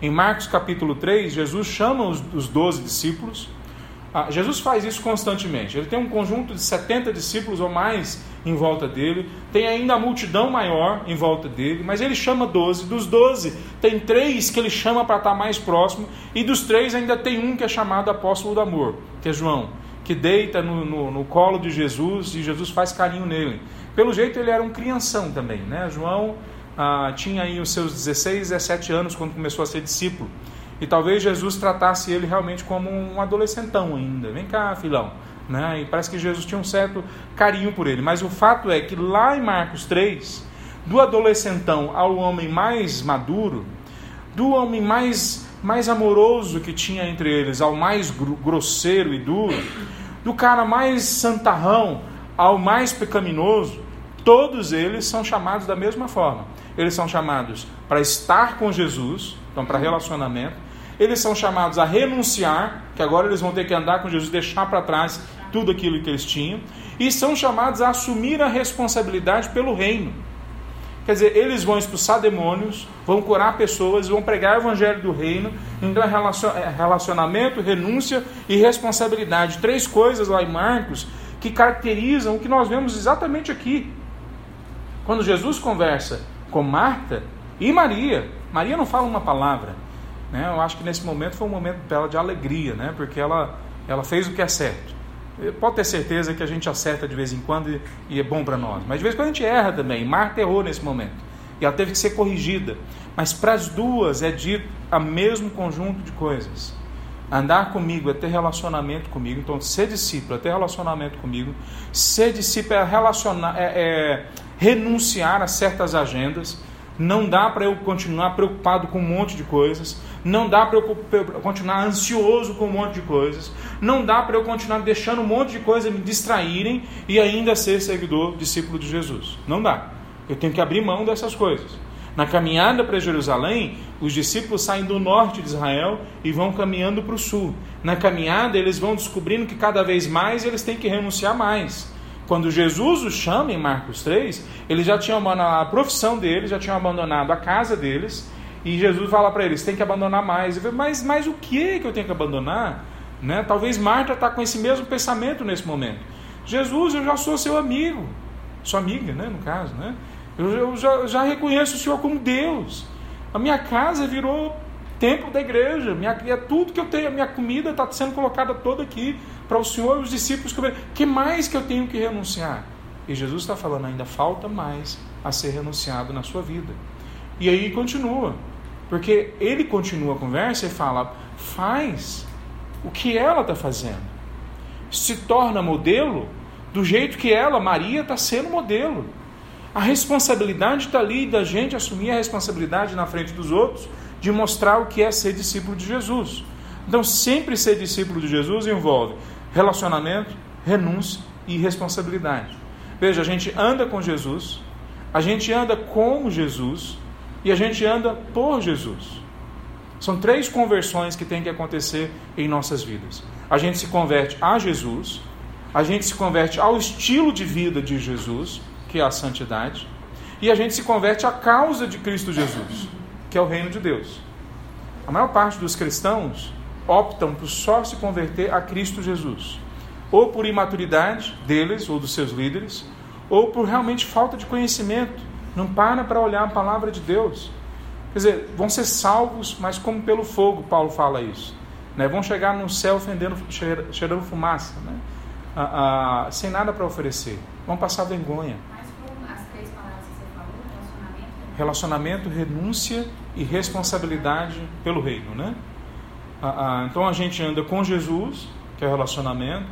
Em Marcos capítulo 3, Jesus chama os, os 12 discípulos. Ah, Jesus faz isso constantemente. Ele tem um conjunto de 70 discípulos ou mais em volta dele, tem ainda a multidão maior em volta dele, mas ele chama 12. Dos 12, tem três que ele chama para estar mais próximo, e dos três ainda tem um que é chamado apóstolo do amor, que é João que deita no, no, no, colo de Jesus e Jesus faz carinho nele. Pelo jeito ele era um crianção também, né? João ah, tinha aí os seus 16, 17 anos quando começou a ser discípulo. E talvez Jesus tratasse ele realmente como um adolescentão ainda. Vem cá, filão. Né? E parece que Jesus tinha um certo carinho por ele. Mas o fato é que lá em Marcos 3, do adolescentão ao homem mais maduro, do homem mais, mais amoroso que tinha entre eles, ao mais grosseiro e duro, do cara mais santarrão ao mais pecaminoso, todos eles são chamados da mesma forma. Eles são chamados para estar com Jesus, então para relacionamento. Eles são chamados a renunciar, que agora eles vão ter que andar com Jesus, deixar para trás tudo aquilo que eles tinham e são chamados a assumir a responsabilidade pelo reino. Quer dizer, eles vão expulsar demônios, vão curar pessoas, vão pregar o evangelho do reino. Então é, é relacionamento, renúncia e responsabilidade. Três coisas lá em Marcos que caracterizam o que nós vemos exatamente aqui. Quando Jesus conversa com Marta e Maria, Maria não fala uma palavra. Né? Eu acho que nesse momento foi um momento dela de alegria, né? porque ela, ela fez o que é certo. Pode ter certeza que a gente acerta de vez em quando e é bom para nós. Mas de vez em quando a gente erra também. Marta errou nesse momento. E ela teve que ser corrigida. Mas para as duas é dito o mesmo conjunto de coisas. Andar comigo é ter relacionamento comigo. Então, ser discípulo é ter relacionamento comigo. Ser discípulo é, relacionar, é, é renunciar a certas agendas. Não dá para eu continuar preocupado com um monte de coisas. Não dá para eu continuar ansioso com um monte de coisas. Não dá para eu continuar deixando um monte de coisas me distraírem e ainda ser seguidor, discípulo de Jesus. Não dá. Eu tenho que abrir mão dessas coisas. Na caminhada para Jerusalém, os discípulos saem do norte de Israel e vão caminhando para o sul. Na caminhada, eles vão descobrindo que cada vez mais eles têm que renunciar mais. Quando Jesus os chama em Marcos 3, eles já tinham abandonado a profissão deles, já tinham abandonado a casa deles, e Jesus fala para eles: tem que abandonar mais. Falo, mas, mas o que que eu tenho que abandonar? Né? Talvez Marta está com esse mesmo pensamento nesse momento. Jesus, eu já sou seu amigo, sua amiga, né, no caso, né? Eu, eu já, já reconheço o Senhor como Deus. A minha casa virou templo da igreja. Minha, é tudo que eu tenho, a minha comida está sendo colocada toda aqui para o Senhor e os discípulos comer. que mais que eu tenho que renunciar? E Jesus está falando, ainda falta mais a ser renunciado na sua vida. E aí continua, porque ele continua a conversa e fala: faz o que ela está fazendo, se torna modelo do jeito que ela, Maria, está sendo modelo. A responsabilidade está ali da gente assumir a responsabilidade na frente dos outros de mostrar o que é ser discípulo de Jesus. Então, sempre ser discípulo de Jesus envolve relacionamento, renúncia e responsabilidade. Veja, a gente anda com Jesus, a gente anda com Jesus e a gente anda por Jesus. São três conversões que tem que acontecer em nossas vidas. A gente se converte a Jesus, a gente se converte ao estilo de vida de Jesus, que é a santidade, e a gente se converte à causa de Cristo Jesus, que é o reino de Deus. A maior parte dos cristãos optam por só se converter a Cristo Jesus, ou por imaturidade deles ou dos seus líderes, ou por realmente falta de conhecimento. Não para para olhar a palavra de Deus. Quer dizer, vão ser salvos, mas como pelo fogo, Paulo fala isso. Né? Vão chegar no céu fendendo, cheirando fumaça, né? ah, ah, sem nada para oferecer. Vão passar vergonha. relacionamento, renúncia e responsabilidade pelo reino, né? Ah, ah, então a gente anda com Jesus, que é o relacionamento,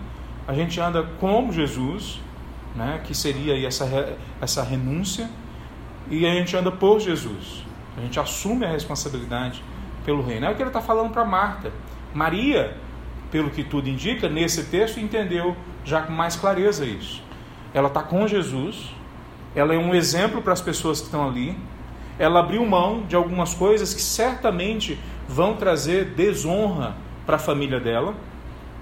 a gente anda com Jesus, né? Que seria essa essa renúncia e a gente anda por Jesus. A gente assume a responsabilidade pelo reino. É o que ele está falando para Marta. Maria, pelo que tudo indica, nesse texto entendeu já com mais clareza isso. Ela está com Jesus, ela é um exemplo para as pessoas que estão ali, ela abriu mão de algumas coisas que certamente vão trazer desonra para a família dela.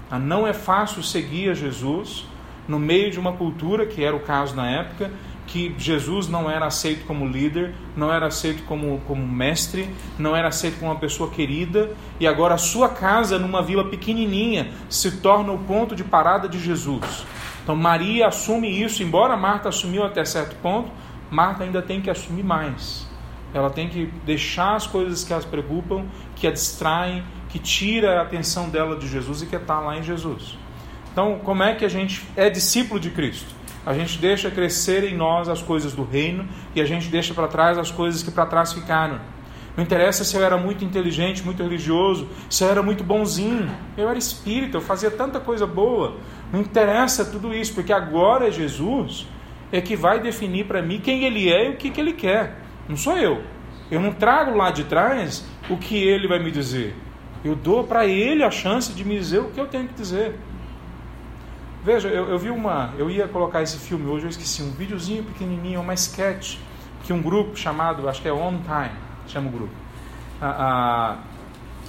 Ah, não é fácil seguir a Jesus no meio de uma cultura, que era o caso na época, que Jesus não era aceito como líder, não era aceito como, como mestre, não era aceito como uma pessoa querida, e agora a sua casa, numa vila pequenininha, se torna o ponto de parada de Jesus. Então Maria assume isso, embora Marta assumiu até certo ponto, Marta ainda tem que assumir mais ela tem que deixar as coisas que as preocupam, que a distraem, que tira a atenção dela de Jesus e que está lá em Jesus. Então, como é que a gente é discípulo de Cristo? A gente deixa crescer em nós as coisas do reino e a gente deixa para trás as coisas que para trás ficaram. Não interessa se eu era muito inteligente, muito religioso, se eu era muito bonzinho. Eu era espírita, eu fazia tanta coisa boa. Não interessa tudo isso, porque agora é Jesus é que vai definir para mim quem ele é e o que, que ele quer. Não sou eu. Eu não trago lá de trás o que ele vai me dizer. Eu dou para ele a chance de me dizer o que eu tenho que dizer. Veja, eu, eu, vi uma. Eu ia colocar esse filme hoje, eu esqueci. Um videozinho pequenininho, uma sketch, que um grupo chamado, acho que é On Time, chama o grupo. Ah, ah,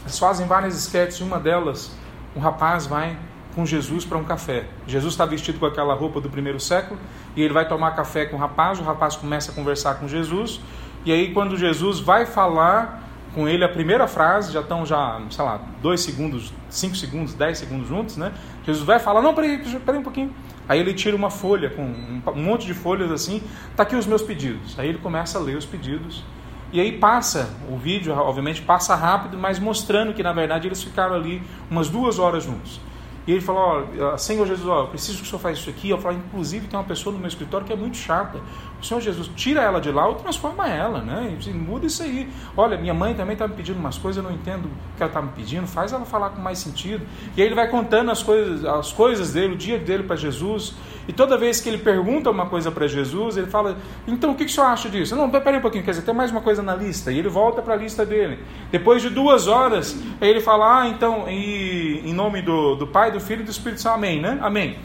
eles fazem várias sketches, uma delas, um rapaz vai com Jesus para um café. Jesus está vestido com aquela roupa do primeiro século e ele vai tomar café com o rapaz. O rapaz começa a conversar com Jesus e aí quando Jesus vai falar com ele a primeira frase, já estão já, sei lá, dois segundos, cinco segundos, dez segundos juntos, né? Jesus vai falar, não, peraí, peraí um pouquinho. Aí ele tira uma folha com um monte de folhas assim, tá aqui os meus pedidos. Aí ele começa a ler os pedidos. E aí passa, o vídeo obviamente passa rápido, mas mostrando que na verdade eles ficaram ali umas duas horas juntos. E ele falou, ó, Senhor Jesus, ó, eu preciso que o Senhor faça isso aqui. Eu falo, inclusive tem uma pessoa no meu escritório que é muito chata. O Senhor Jesus, tira ela de lá ou transforma ela, né? E muda isso aí. Olha, minha mãe também está me pedindo umas coisas, eu não entendo o que ela está me pedindo. Faz ela falar com mais sentido. E aí ele vai contando as coisas, as coisas dele, o dia dele para Jesus. E toda vez que ele pergunta uma coisa para Jesus, ele fala: Então o que, que o senhor acha disso? Não, peraí um pouquinho, quer dizer, tem mais uma coisa na lista. E ele volta para a lista dele. Depois de duas horas, ele fala: Ah, então, e, em nome do, do Pai, do Filho e do Espírito Santo, amém, né? Amém.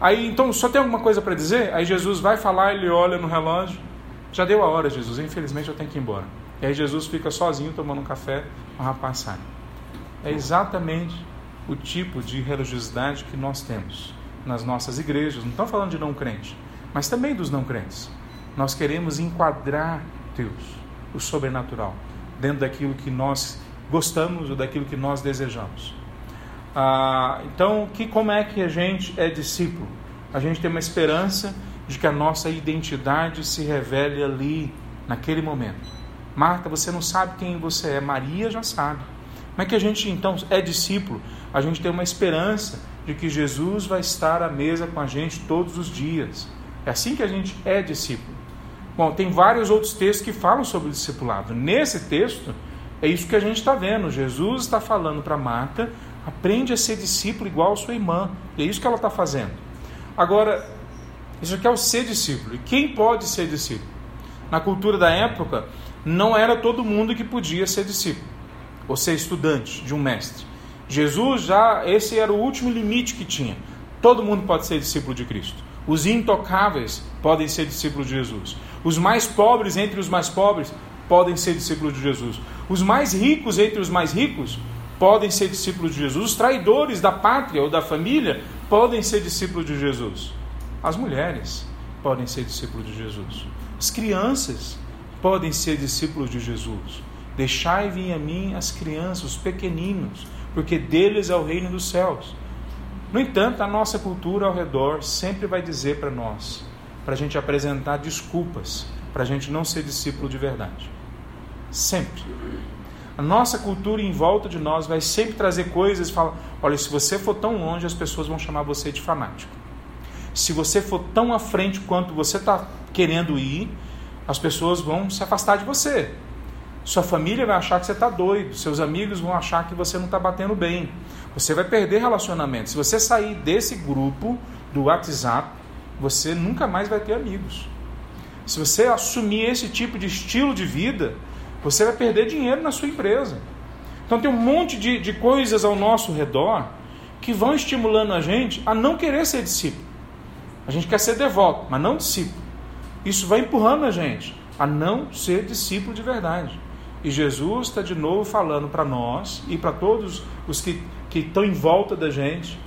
Aí, então, só tem alguma coisa para dizer? Aí Jesus vai falar, ele olha no relógio. Já deu a hora, Jesus, infelizmente eu tenho que ir embora. E aí Jesus fica sozinho tomando um café, o rapaz sai. É exatamente o tipo de religiosidade que nós temos nas nossas igrejas, não estamos falando de não crente, mas também dos não crentes. Nós queremos enquadrar Deus, o sobrenatural, dentro daquilo que nós gostamos ou daquilo que nós desejamos. Ah, então, que, como é que a gente é discípulo? A gente tem uma esperança de que a nossa identidade se revele ali, naquele momento. Marta, você não sabe quem você é, Maria já sabe. Como é que a gente então é discípulo? A gente tem uma esperança de que Jesus vai estar à mesa com a gente todos os dias. É assim que a gente é discípulo. Bom, tem vários outros textos que falam sobre o discipulado. Nesse texto, é isso que a gente está vendo. Jesus está falando para Marta: aprende a ser discípulo igual a sua irmã. E é isso que ela está fazendo. Agora, isso aqui é o ser discípulo. E quem pode ser discípulo? Na cultura da época, não era todo mundo que podia ser discípulo ou ser estudante de um mestre. Jesus já, esse era o último limite que tinha. Todo mundo pode ser discípulo de Cristo. Os intocáveis podem ser discípulos de Jesus. Os mais pobres entre os mais pobres podem ser discípulos de Jesus. Os mais ricos entre os mais ricos podem ser discípulos de Jesus. Os traidores da pátria ou da família podem ser discípulos de Jesus. As mulheres podem ser discípulos de Jesus. As crianças podem ser discípulos de Jesus. Deixai vir a mim as crianças, os pequeninos porque deles é o reino dos céus. No entanto, a nossa cultura ao redor sempre vai dizer para nós, para a gente apresentar desculpas, para a gente não ser discípulo de verdade. Sempre. A nossa cultura em volta de nós vai sempre trazer coisas e falar: olha, se você for tão longe, as pessoas vão chamar você de fanático. Se você for tão à frente quanto você está querendo ir, as pessoas vão se afastar de você. Sua família vai achar que você está doido, seus amigos vão achar que você não está batendo bem. Você vai perder relacionamento. Se você sair desse grupo do WhatsApp, você nunca mais vai ter amigos. Se você assumir esse tipo de estilo de vida, você vai perder dinheiro na sua empresa. Então tem um monte de, de coisas ao nosso redor que vão estimulando a gente a não querer ser discípulo. A gente quer ser devoto, mas não discípulo. Isso vai empurrando a gente a não ser discípulo de verdade. E Jesus está de novo falando para nós e para todos os que, que estão em volta da gente: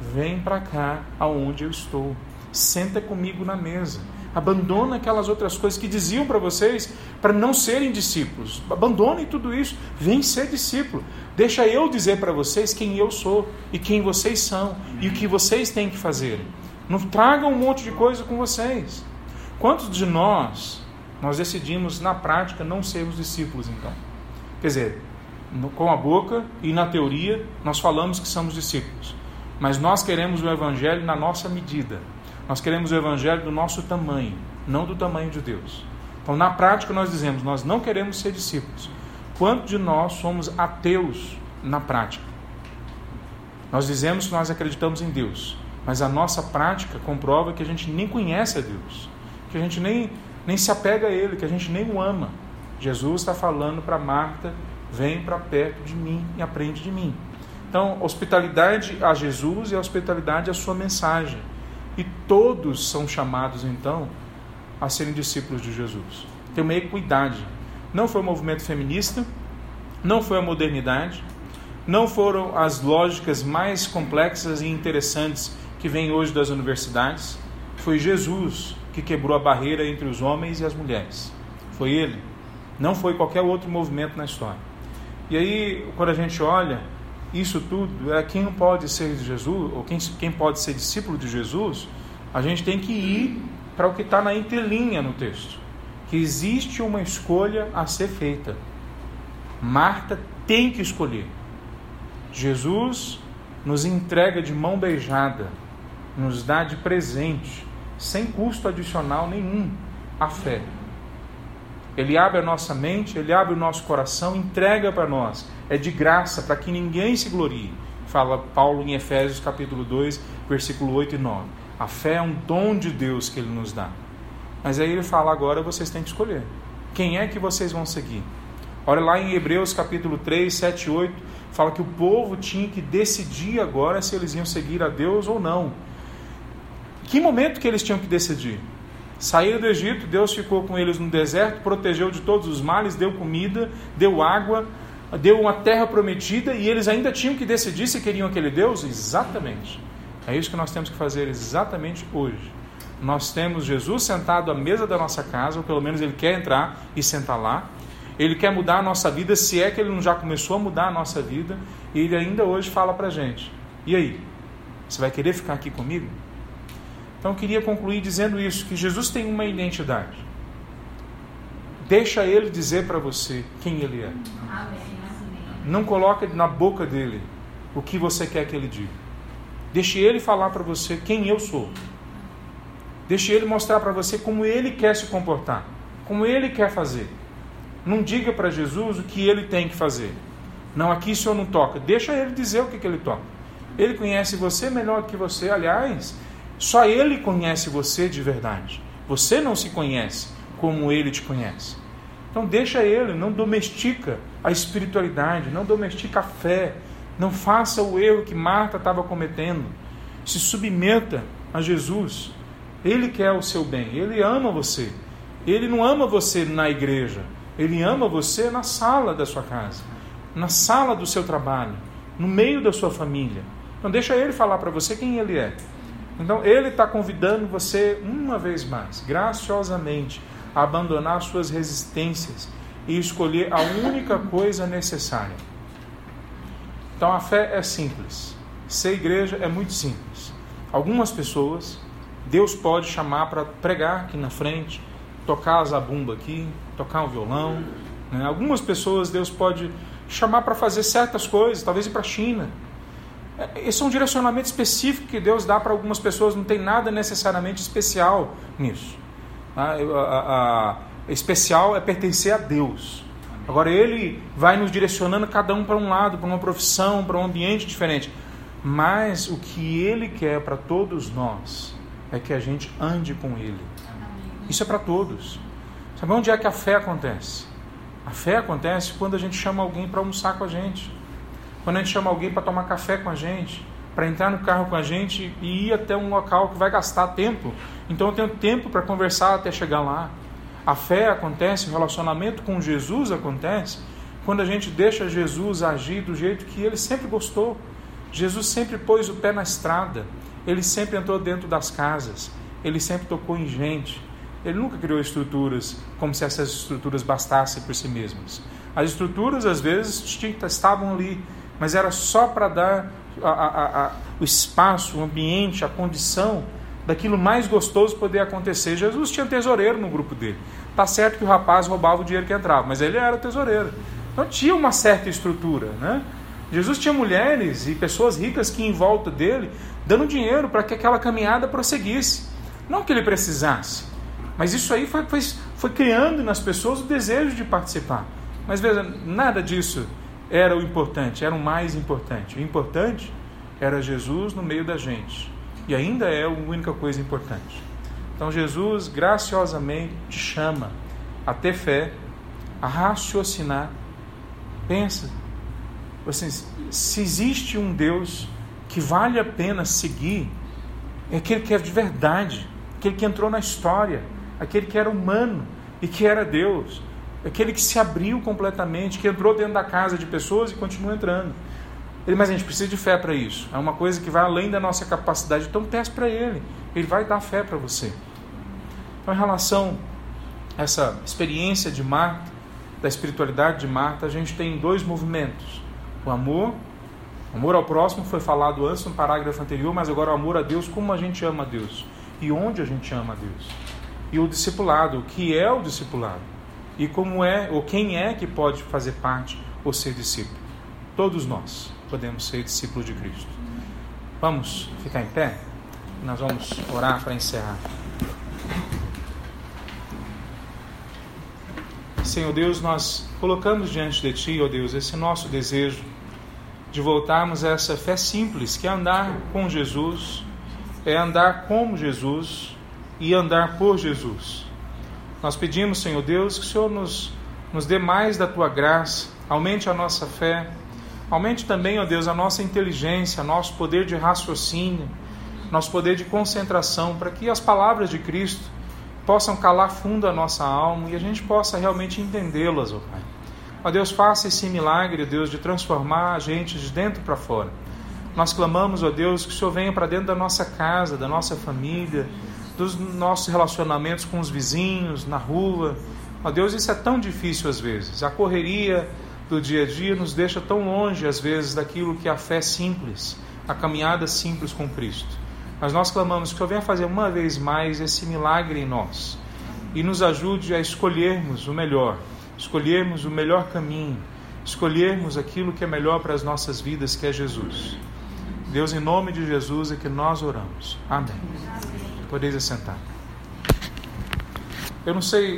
vem para cá, aonde eu estou. Senta comigo na mesa. Abandona aquelas outras coisas que diziam para vocês para não serem discípulos. Abandonem tudo isso. Vem ser discípulo. Deixa eu dizer para vocês quem eu sou e quem vocês são e o que vocês têm que fazer. Não tragam um monte de coisa com vocês. Quantos de nós nós decidimos na prática não sermos discípulos então. Quer dizer, com a boca e na teoria nós falamos que somos discípulos, mas nós queremos o evangelho na nossa medida. Nós queremos o evangelho do nosso tamanho, não do tamanho de Deus. Então, na prática nós dizemos, nós não queremos ser discípulos. Quanto de nós somos ateus na prática? Nós dizemos que nós acreditamos em Deus, mas a nossa prática comprova que a gente nem conhece a Deus, que a gente nem nem se apega a Ele, que a gente nem o ama. Jesus está falando para Marta: vem para perto de mim e aprende de mim. Então, hospitalidade a Jesus e hospitalidade à sua mensagem. E todos são chamados, então, a serem discípulos de Jesus. Tem uma equidade. Não foi o movimento feminista, não foi a modernidade, não foram as lógicas mais complexas e interessantes que vêm hoje das universidades. Foi Jesus que quebrou a barreira entre os homens e as mulheres. Foi ele. Não foi qualquer outro movimento na história. E aí, quando a gente olha isso tudo, é quem não pode ser de Jesus, ou quem, quem pode ser discípulo de Jesus, a gente tem que ir para o que está na entrelinha no texto. Que existe uma escolha a ser feita. Marta tem que escolher. Jesus nos entrega de mão beijada, nos dá de presente, sem custo adicional nenhum, a fé. Ele abre a nossa mente, ele abre o nosso coração, entrega para nós. É de graça, para que ninguém se glorie. Fala Paulo em Efésios capítulo 2, versículo 8 e 9. A fé é um dom de Deus que ele nos dá. Mas aí ele fala agora vocês têm que escolher. Quem é que vocês vão seguir? Olha lá em Hebreus capítulo 3, 7 e 8, fala que o povo tinha que decidir agora se eles iam seguir a Deus ou não. Que momento que eles tinham que decidir? Saíram do Egito, Deus ficou com eles no deserto, protegeu de todos os males, deu comida, deu água, deu uma terra prometida e eles ainda tinham que decidir se queriam aquele Deus? Exatamente. É isso que nós temos que fazer exatamente hoje. Nós temos Jesus sentado à mesa da nossa casa, ou pelo menos ele quer entrar e sentar lá. Ele quer mudar a nossa vida, se é que ele não já começou a mudar a nossa vida, e ele ainda hoje fala para gente: e aí? Você vai querer ficar aqui comigo? Então eu queria concluir dizendo isso, que Jesus tem uma identidade. Deixa ele dizer para você quem ele é. Não coloque na boca dele o que você quer que ele diga. Deixe ele falar para você quem eu sou. Deixe ele mostrar para você como ele quer se comportar, como ele quer fazer. Não diga para Jesus o que ele tem que fazer. Não, aqui o senhor não toca. Deixa ele dizer o que, que ele toca. Ele conhece você melhor do que você. Aliás, só Ele conhece você de verdade. Você não se conhece como Ele te conhece. Então deixa Ele, não domestica a espiritualidade, não domestica a fé, não faça o erro que Marta estava cometendo. Se submeta a Jesus. Ele quer o seu bem, Ele ama você. Ele não ama você na igreja, Ele ama você na sala da sua casa, na sala do seu trabalho, no meio da sua família. Então deixa Ele falar para você quem Ele é. Então ele está convidando você uma vez mais, graciosamente, a abandonar suas resistências e escolher a única coisa necessária. Então a fé é simples. Ser igreja é muito simples. Algumas pessoas Deus pode chamar para pregar aqui na frente, tocar a zabumba aqui, tocar um violão. Né? Algumas pessoas Deus pode chamar para fazer certas coisas, talvez ir para a China esse é um direcionamento específico que Deus dá para algumas pessoas, não tem nada necessariamente especial nisso. A, a, a, especial é pertencer a Deus. Agora, Ele vai nos direcionando cada um para um lado, para uma profissão, para um ambiente diferente. Mas o que Ele quer para todos nós é que a gente ande com Ele. Isso é para todos. Sabe onde é que a fé acontece? A fé acontece quando a gente chama alguém para almoçar com a gente. Quando a gente chama alguém para tomar café com a gente, para entrar no carro com a gente e ir até um local que vai gastar tempo. Então eu tenho tempo para conversar até chegar lá. A fé acontece, o relacionamento com Jesus acontece quando a gente deixa Jesus agir do jeito que ele sempre gostou. Jesus sempre pôs o pé na estrada, ele sempre entrou dentro das casas, ele sempre tocou em gente. Ele nunca criou estruturas como se essas estruturas bastassem por si mesmas. As estruturas, às vezes, estavam ali mas era só para dar a, a, a, o espaço, o ambiente, a condição daquilo mais gostoso poder acontecer. Jesus tinha tesoureiro no grupo dele. Tá certo que o rapaz roubava o dinheiro que entrava, mas ele era tesoureiro. Então tinha uma certa estrutura, né? Jesus tinha mulheres e pessoas ricas que em volta dele dando dinheiro para que aquela caminhada prosseguisse. Não que ele precisasse, mas isso aí foi, foi, foi criando nas pessoas o desejo de participar. Mas veja, nada disso era o importante, era o mais importante. O importante era Jesus no meio da gente. E ainda é a única coisa importante. Então Jesus graciosamente te chama a ter fé, a raciocinar. Pensa, assim, se existe um Deus que vale a pena seguir, é aquele que é de verdade, aquele que entrou na história, aquele que era humano e que era Deus aquele que se abriu completamente, que entrou dentro da casa de pessoas e continua entrando. Ele, mas a gente precisa de fé para isso. É uma coisa que vai além da nossa capacidade. Então peça para Ele. Ele vai dar fé para você. Então, em relação a essa experiência de Marta, da espiritualidade de Marta, a gente tem dois movimentos: o amor. O amor ao próximo foi falado antes no parágrafo anterior, mas agora o amor a Deus, como a gente ama a Deus e onde a gente ama a Deus. E o discipulado, o que é o discipulado e como é ou quem é que pode fazer parte ou ser discípulo. Todos nós podemos ser discípulos de Cristo. Vamos ficar em pé? Nós vamos orar para encerrar. Senhor Deus, nós colocamos diante de Ti, ó Deus, esse nosso desejo de voltarmos a essa fé simples, que é andar com Jesus, é andar como Jesus e andar por Jesus. Nós pedimos, Senhor Deus, que o Senhor nos, nos dê mais da Tua graça, aumente a nossa fé, aumente também, ó Deus, a nossa inteligência, nosso poder de raciocínio, nosso poder de concentração, para que as palavras de Cristo possam calar fundo a nossa alma e a gente possa realmente entendê-las, ó Pai. Ó Deus, faça esse milagre, Deus, de transformar a gente de dentro para fora. Nós clamamos, ó Deus, que o Senhor venha para dentro da nossa casa, da nossa família, dos nossos relacionamentos com os vizinhos, na rua. Ó Deus, isso é tão difícil às vezes. A correria do dia a dia nos deixa tão longe, às vezes, daquilo que é a fé simples, a caminhada simples com Cristo. Mas nós clamamos que o Senhor venha fazer uma vez mais esse milagre em nós e nos ajude a escolhermos o melhor, escolhermos o melhor caminho, escolhermos aquilo que é melhor para as nossas vidas, que é Jesus. Deus, em nome de Jesus é que nós oramos. Amém. Podeis assentar. Eu não sei